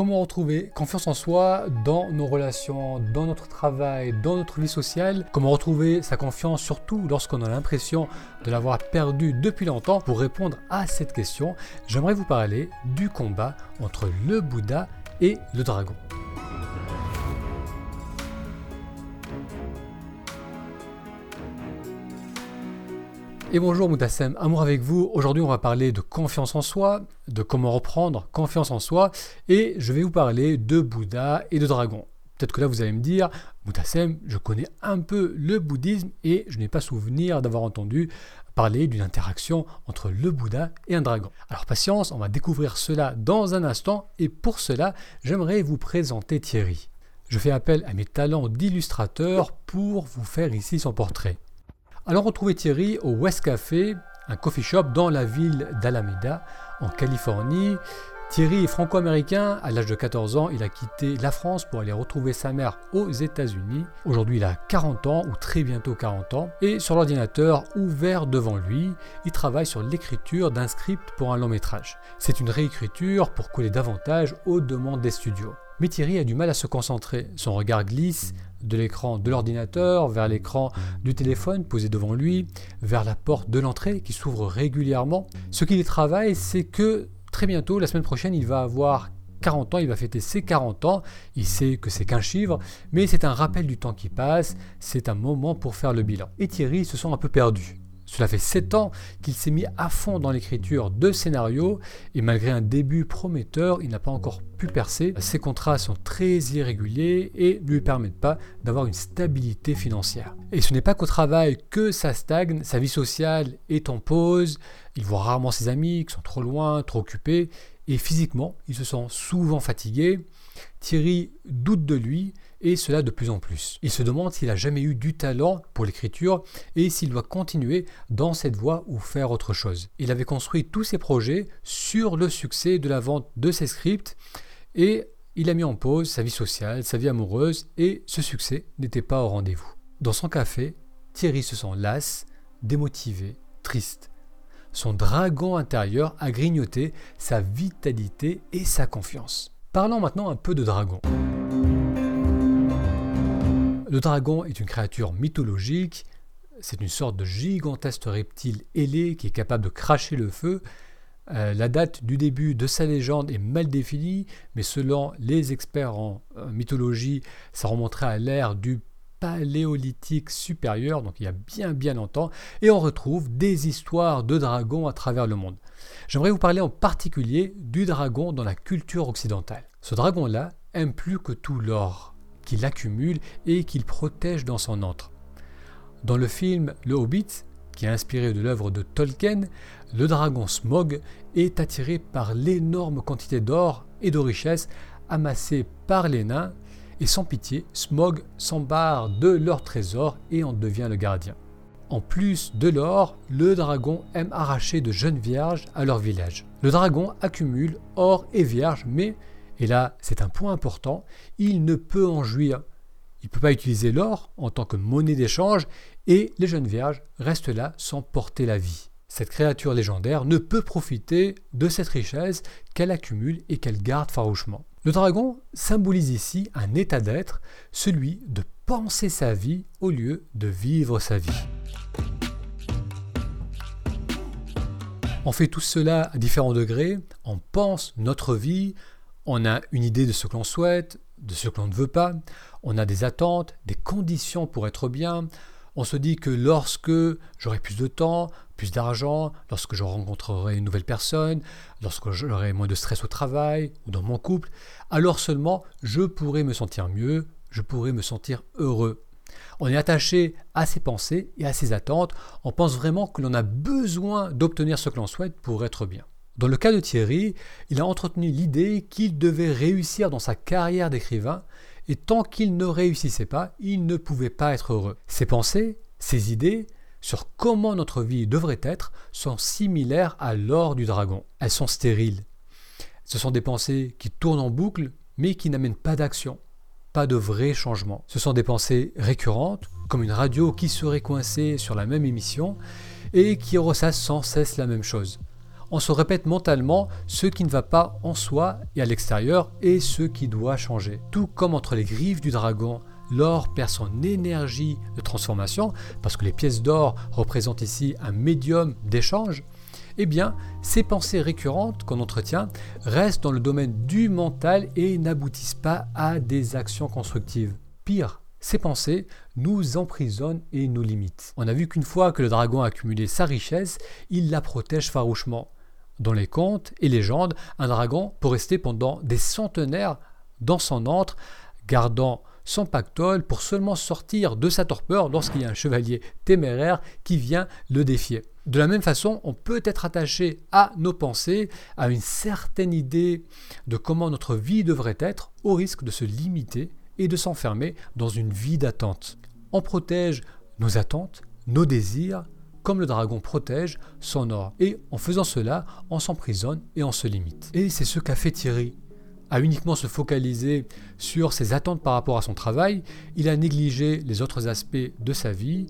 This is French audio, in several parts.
Comment retrouver confiance en soi dans nos relations, dans notre travail, dans notre vie sociale Comment retrouver sa confiance surtout lorsqu'on a l'impression de l'avoir perdue depuis longtemps Pour répondre à cette question, j'aimerais vous parler du combat entre le Bouddha et le dragon. Et bonjour Moutassem, amour avec vous. Aujourd'hui on va parler de confiance en soi, de comment reprendre confiance en soi, et je vais vous parler de Bouddha et de dragon. Peut-être que là vous allez me dire, Moutassem, je connais un peu le bouddhisme et je n'ai pas souvenir d'avoir entendu parler d'une interaction entre le Bouddha et un dragon. Alors patience, on va découvrir cela dans un instant, et pour cela j'aimerais vous présenter Thierry. Je fais appel à mes talents d'illustrateur pour vous faire ici son portrait. Alors on trouvait Thierry au West Café, un coffee shop dans la ville d'Alameda, en Californie. Thierry est franco-américain, à l'âge de 14 ans, il a quitté la France pour aller retrouver sa mère aux États-Unis. Aujourd'hui, il a 40 ans, ou très bientôt 40 ans, et sur l'ordinateur ouvert devant lui, il travaille sur l'écriture d'un script pour un long métrage. C'est une réécriture pour coller davantage aux demandes des studios. Mais Thierry a du mal à se concentrer. Son regard glisse de l'écran de l'ordinateur vers l'écran du téléphone posé devant lui, vers la porte de l'entrée qui s'ouvre régulièrement. Ce qu'il travaille, c'est que très bientôt, la semaine prochaine, il va avoir 40 ans, il va fêter ses 40 ans, il sait que c'est qu'un chiffre, mais c'est un rappel du temps qui passe, c'est un moment pour faire le bilan. Et Thierry se sent un peu perdu. Cela fait 7 ans qu'il s'est mis à fond dans l'écriture de scénarios et malgré un début prometteur, il n'a pas encore pu percer. Ses contrats sont très irréguliers et ne lui permettent pas d'avoir une stabilité financière. Et ce n'est pas qu'au travail que ça stagne, sa vie sociale est en pause, il voit rarement ses amis qui sont trop loin, trop occupés et physiquement, il se sent souvent fatigué. Thierry doute de lui et cela de plus en plus. Il se demande s'il a jamais eu du talent pour l'écriture et s'il doit continuer dans cette voie ou faire autre chose. Il avait construit tous ses projets sur le succès de la vente de ses scripts et il a mis en pause sa vie sociale, sa vie amoureuse et ce succès n'était pas au rendez-vous. Dans son café, Thierry se sent las, démotivé, triste. Son dragon intérieur a grignoté sa vitalité et sa confiance. Parlons maintenant un peu de dragon. Le dragon est une créature mythologique, c'est une sorte de gigantesque reptile ailé qui est capable de cracher le feu. Euh, la date du début de sa légende est mal définie, mais selon les experts en euh, mythologie, ça remonterait à l'ère du paléolithique supérieur, donc il y a bien bien longtemps, et on retrouve des histoires de dragons à travers le monde. J'aimerais vous parler en particulier du dragon dans la culture occidentale. Ce dragon-là aime plus que tout l'or qu'il accumule et qu'il protège dans son antre. Dans le film Le Hobbit, qui est inspiré de l'œuvre de Tolkien, le dragon Smog est attiré par l'énorme quantité d'or et de richesses amassées par les nains, et sans pitié, Smog s'embarre de leur trésor et en devient le gardien. En plus de l'or, le dragon aime arracher de jeunes vierges à leur village. Le dragon accumule or et vierges, mais et là, c'est un point important, il ne peut en jouir. Il ne peut pas utiliser l'or en tant que monnaie d'échange et les jeunes vierges restent là sans porter la vie. Cette créature légendaire ne peut profiter de cette richesse qu'elle accumule et qu'elle garde farouchement. Le dragon symbolise ici un état d'être, celui de penser sa vie au lieu de vivre sa vie. On fait tout cela à différents degrés, on pense notre vie, on a une idée de ce que l'on souhaite, de ce que l'on ne veut pas, on a des attentes, des conditions pour être bien, on se dit que lorsque j'aurai plus de temps, plus d'argent, lorsque je rencontrerai une nouvelle personne, lorsque j'aurai moins de stress au travail ou dans mon couple, alors seulement je pourrai me sentir mieux, je pourrai me sentir heureux. On est attaché à ses pensées et à ses attentes, on pense vraiment que l'on a besoin d'obtenir ce que l'on souhaite pour être bien. Dans le cas de Thierry, il a entretenu l'idée qu'il devait réussir dans sa carrière d'écrivain, et tant qu'il ne réussissait pas, il ne pouvait pas être heureux. Ses pensées, ses idées sur comment notre vie devrait être sont similaires à l'or du dragon. Elles sont stériles. Ce sont des pensées qui tournent en boucle, mais qui n'amènent pas d'action, pas de vrai changement. Ce sont des pensées récurrentes, comme une radio qui serait coincée sur la même émission et qui ressasse sans cesse la même chose. On se répète mentalement ce qui ne va pas en soi et à l'extérieur et ce qui doit changer. Tout comme entre les griffes du dragon, l'or perd son énergie de transformation, parce que les pièces d'or représentent ici un médium d'échange, eh bien, ces pensées récurrentes qu'on entretient restent dans le domaine du mental et n'aboutissent pas à des actions constructives. Pire, ces pensées nous emprisonnent et nous limitent. On a vu qu'une fois que le dragon a accumulé sa richesse, il la protège farouchement. Dans les contes et légendes, un dragon peut rester pendant des centenaires dans son antre, gardant son pactole pour seulement sortir de sa torpeur lorsqu'il y a un chevalier téméraire qui vient le défier. De la même façon, on peut être attaché à nos pensées, à une certaine idée de comment notre vie devrait être, au risque de se limiter et de s'enfermer dans une vie d'attente. On protège nos attentes, nos désirs, comme le dragon protège son or. Et en faisant cela, on s'emprisonne et on se limite. Et c'est ce qu'a fait Thierry. À uniquement se focaliser sur ses attentes par rapport à son travail, il a négligé les autres aspects de sa vie,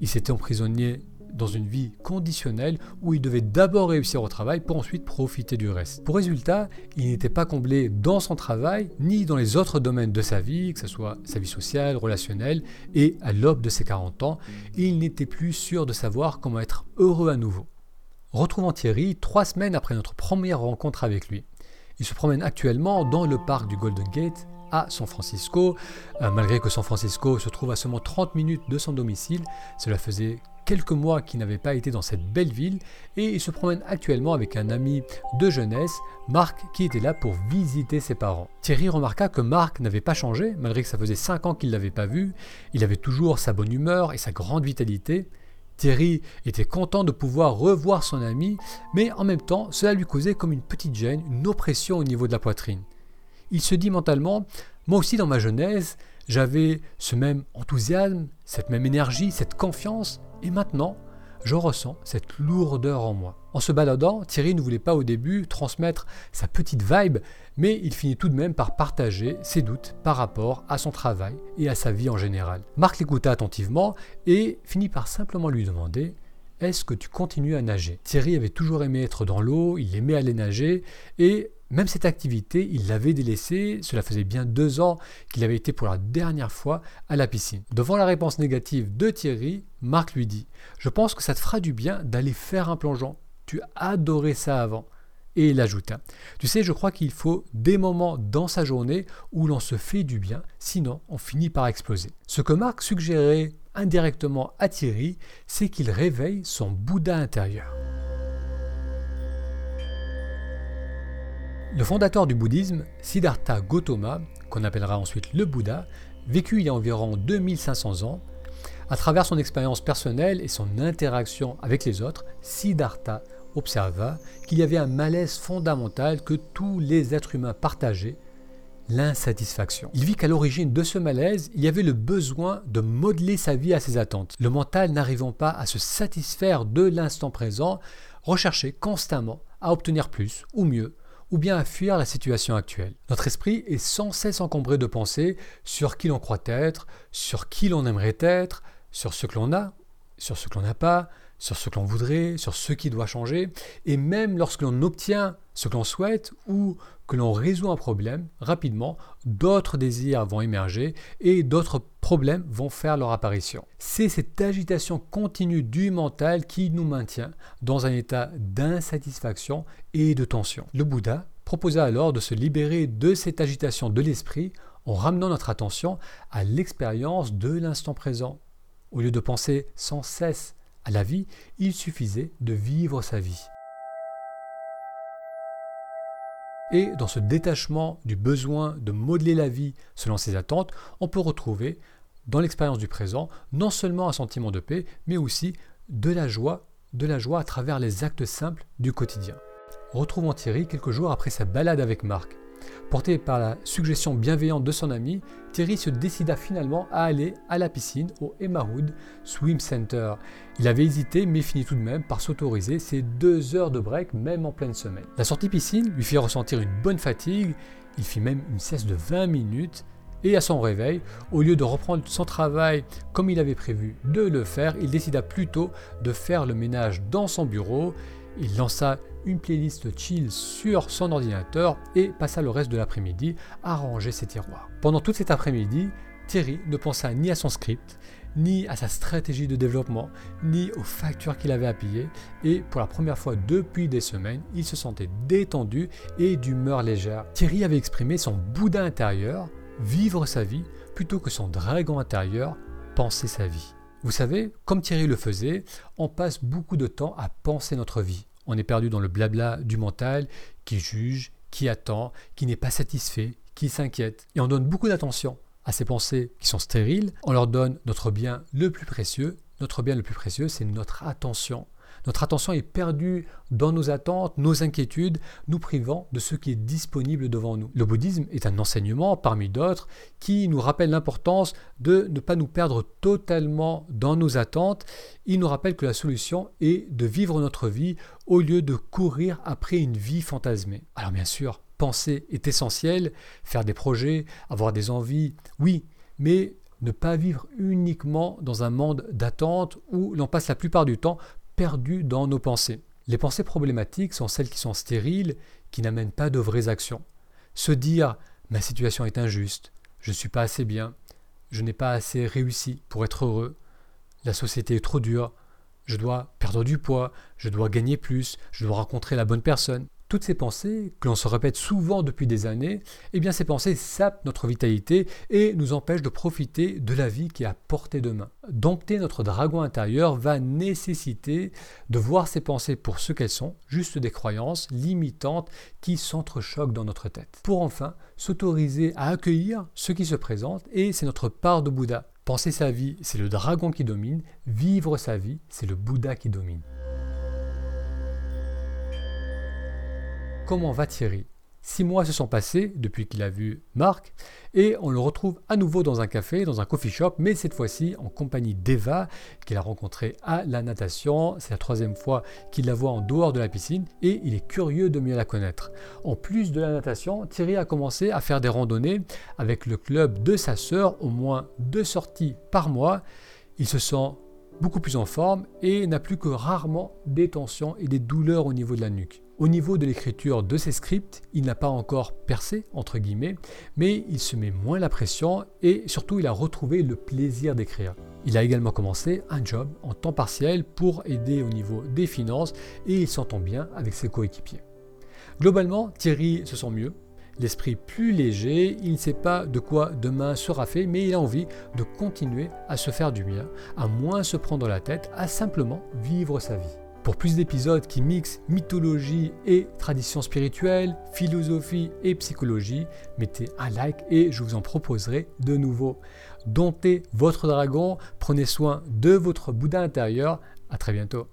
il s'était emprisonné dans une vie conditionnelle où il devait d'abord réussir au travail pour ensuite profiter du reste. Pour résultat, il n'était pas comblé dans son travail ni dans les autres domaines de sa vie, que ce soit sa vie sociale, relationnelle, et à l'aube de ses 40 ans, il n'était plus sûr de savoir comment être heureux à nouveau. Retrouvons Thierry trois semaines après notre première rencontre avec lui. Il se promène actuellement dans le parc du Golden Gate à San Francisco. Euh, malgré que San Francisco se trouve à seulement 30 minutes de son domicile, cela faisait quelques mois qu'il n'avait pas été dans cette belle ville et il se promène actuellement avec un ami de jeunesse, Marc, qui était là pour visiter ses parents. Thierry remarqua que Marc n'avait pas changé, malgré que ça faisait 5 ans qu'il ne l'avait pas vu. Il avait toujours sa bonne humeur et sa grande vitalité. Thierry était content de pouvoir revoir son ami, mais en même temps, cela lui causait comme une petite gêne, une oppression au niveau de la poitrine. Il se dit mentalement, moi aussi dans ma jeunesse, j'avais ce même enthousiasme, cette même énergie, cette confiance, et maintenant, je ressens cette lourdeur en moi. En se baladant, Thierry ne voulait pas au début transmettre sa petite vibe, mais il finit tout de même par partager ses doutes par rapport à son travail et à sa vie en général. Marc l'écouta attentivement et finit par simplement lui demander Est-ce que tu continues à nager? Thierry avait toujours aimé être dans l'eau, il aimait aller nager, et même cette activité, il l'avait délaissée, cela faisait bien deux ans qu'il avait été pour la dernière fois à la piscine. Devant la réponse négative de Thierry, Marc lui dit Je pense que ça te fera du bien d'aller faire un plongeon. Tu adorais ça avant. Et il ajouta Tu sais, je crois qu'il faut des moments dans sa journée où l'on se fait du bien, sinon on finit par exploser. Ce que Marc suggérait indirectement à Thierry, c'est qu'il réveille son Bouddha intérieur. Le fondateur du bouddhisme, Siddhartha Gautama, qu'on appellera ensuite le Bouddha, vécut il y a environ 2500 ans. À travers son expérience personnelle et son interaction avec les autres, Siddhartha observa qu'il y avait un malaise fondamental que tous les êtres humains partageaient, l'insatisfaction. Il vit qu'à l'origine de ce malaise, il y avait le besoin de modeler sa vie à ses attentes. Le mental n'arrivant pas à se satisfaire de l'instant présent, recherchait constamment à obtenir plus ou mieux ou bien à fuir la situation actuelle. Notre esprit est sans cesse encombré de pensées sur qui l'on croit être, sur qui l'on aimerait être, sur ce que l'on a, sur ce que l'on n'a pas, sur ce que l'on voudrait, sur ce qui doit changer, et même lorsque l'on obtient ce que l'on souhaite ou que l'on résout un problème, rapidement, d'autres désirs vont émerger et d'autres problèmes vont faire leur apparition. C'est cette agitation continue du mental qui nous maintient dans un état d'insatisfaction et de tension. Le Bouddha proposa alors de se libérer de cette agitation de l'esprit en ramenant notre attention à l'expérience de l'instant présent. Au lieu de penser sans cesse à la vie, il suffisait de vivre sa vie. Et dans ce détachement du besoin de modeler la vie selon ses attentes, on peut retrouver dans l'expérience du présent non seulement un sentiment de paix, mais aussi de la joie, de la joie à travers les actes simples du quotidien. Retrouvons Thierry quelques jours après sa balade avec Marc. Porté par la suggestion bienveillante de son ami, Thierry se décida finalement à aller à la piscine au Emmahood Swim Center. Il avait hésité mais finit tout de même par s'autoriser ces deux heures de break même en pleine semaine. La sortie piscine lui fit ressentir une bonne fatigue, il fit même une sieste de 20 minutes et à son réveil, au lieu de reprendre son travail comme il avait prévu de le faire, il décida plutôt de faire le ménage dans son bureau Il lança une playlist chill sur son ordinateur et passa le reste de l'après-midi à ranger ses tiroirs. Pendant tout cet après-midi, Thierry ne pensa ni à son script, ni à sa stratégie de développement, ni aux factures qu'il avait à payer, et pour la première fois depuis des semaines, il se sentait détendu et d'humeur légère. Thierry avait exprimé son Bouddha intérieur, vivre sa vie, plutôt que son dragon intérieur, penser sa vie. Vous savez, comme Thierry le faisait, on passe beaucoup de temps à penser notre vie. On est perdu dans le blabla du mental qui juge, qui attend, qui n'est pas satisfait, qui s'inquiète. Et on donne beaucoup d'attention à ces pensées qui sont stériles, on leur donne notre bien le plus précieux. Notre bien le plus précieux, c'est notre attention. Notre attention est perdue dans nos attentes, nos inquiétudes, nous privant de ce qui est disponible devant nous. Le bouddhisme est un enseignement parmi d'autres qui nous rappelle l'importance de ne pas nous perdre totalement dans nos attentes. Il nous rappelle que la solution est de vivre notre vie au lieu de courir après une vie fantasmée. Alors bien sûr, penser est essentiel, faire des projets, avoir des envies, oui, mais ne pas vivre uniquement dans un monde d'attente où l'on passe la plupart du temps perdu dans nos pensées. Les pensées problématiques sont celles qui sont stériles, qui n'amènent pas de vraies actions. Se dire ma situation est injuste, je ne suis pas assez bien, je n'ai pas assez réussi pour être heureux, la société est trop dure, je dois perdre du poids, je dois gagner plus, je dois rencontrer la bonne personne. Toutes ces pensées, que l'on se répète souvent depuis des années, eh bien ces pensées sapent notre vitalité et nous empêchent de profiter de la vie qui est à portée de main. Dompter notre dragon intérieur va nécessiter de voir ces pensées pour ce qu'elles sont, juste des croyances limitantes qui s'entrechoquent dans notre tête. Pour enfin s'autoriser à accueillir ce qui se présente et c'est notre part de Bouddha. Penser sa vie, c'est le dragon qui domine, vivre sa vie, c'est le Bouddha qui domine. Comment va Thierry Six mois se sont passés depuis qu'il a vu Marc et on le retrouve à nouveau dans un café, dans un coffee shop, mais cette fois-ci en compagnie d'Eva qu'il a rencontrée à la natation. C'est la troisième fois qu'il la voit en dehors de la piscine et il est curieux de mieux la connaître. En plus de la natation, Thierry a commencé à faire des randonnées avec le club de sa sœur, au moins deux sorties par mois. Il se sent beaucoup plus en forme et n'a plus que rarement des tensions et des douleurs au niveau de la nuque. Au niveau de l'écriture de ses scripts, il n'a pas encore percé, entre guillemets, mais il se met moins la pression et surtout il a retrouvé le plaisir d'écrire. Il a également commencé un job en temps partiel pour aider au niveau des finances et il s'entend bien avec ses coéquipiers. Globalement, Thierry se sent mieux, l'esprit plus léger, il ne sait pas de quoi demain sera fait, mais il a envie de continuer à se faire du bien, à moins se prendre la tête, à simplement vivre sa vie. Pour plus d'épisodes qui mixent mythologie et tradition spirituelle, philosophie et psychologie, mettez un like et je vous en proposerai de nouveaux. Domptez votre dragon, prenez soin de votre Bouddha intérieur. À très bientôt.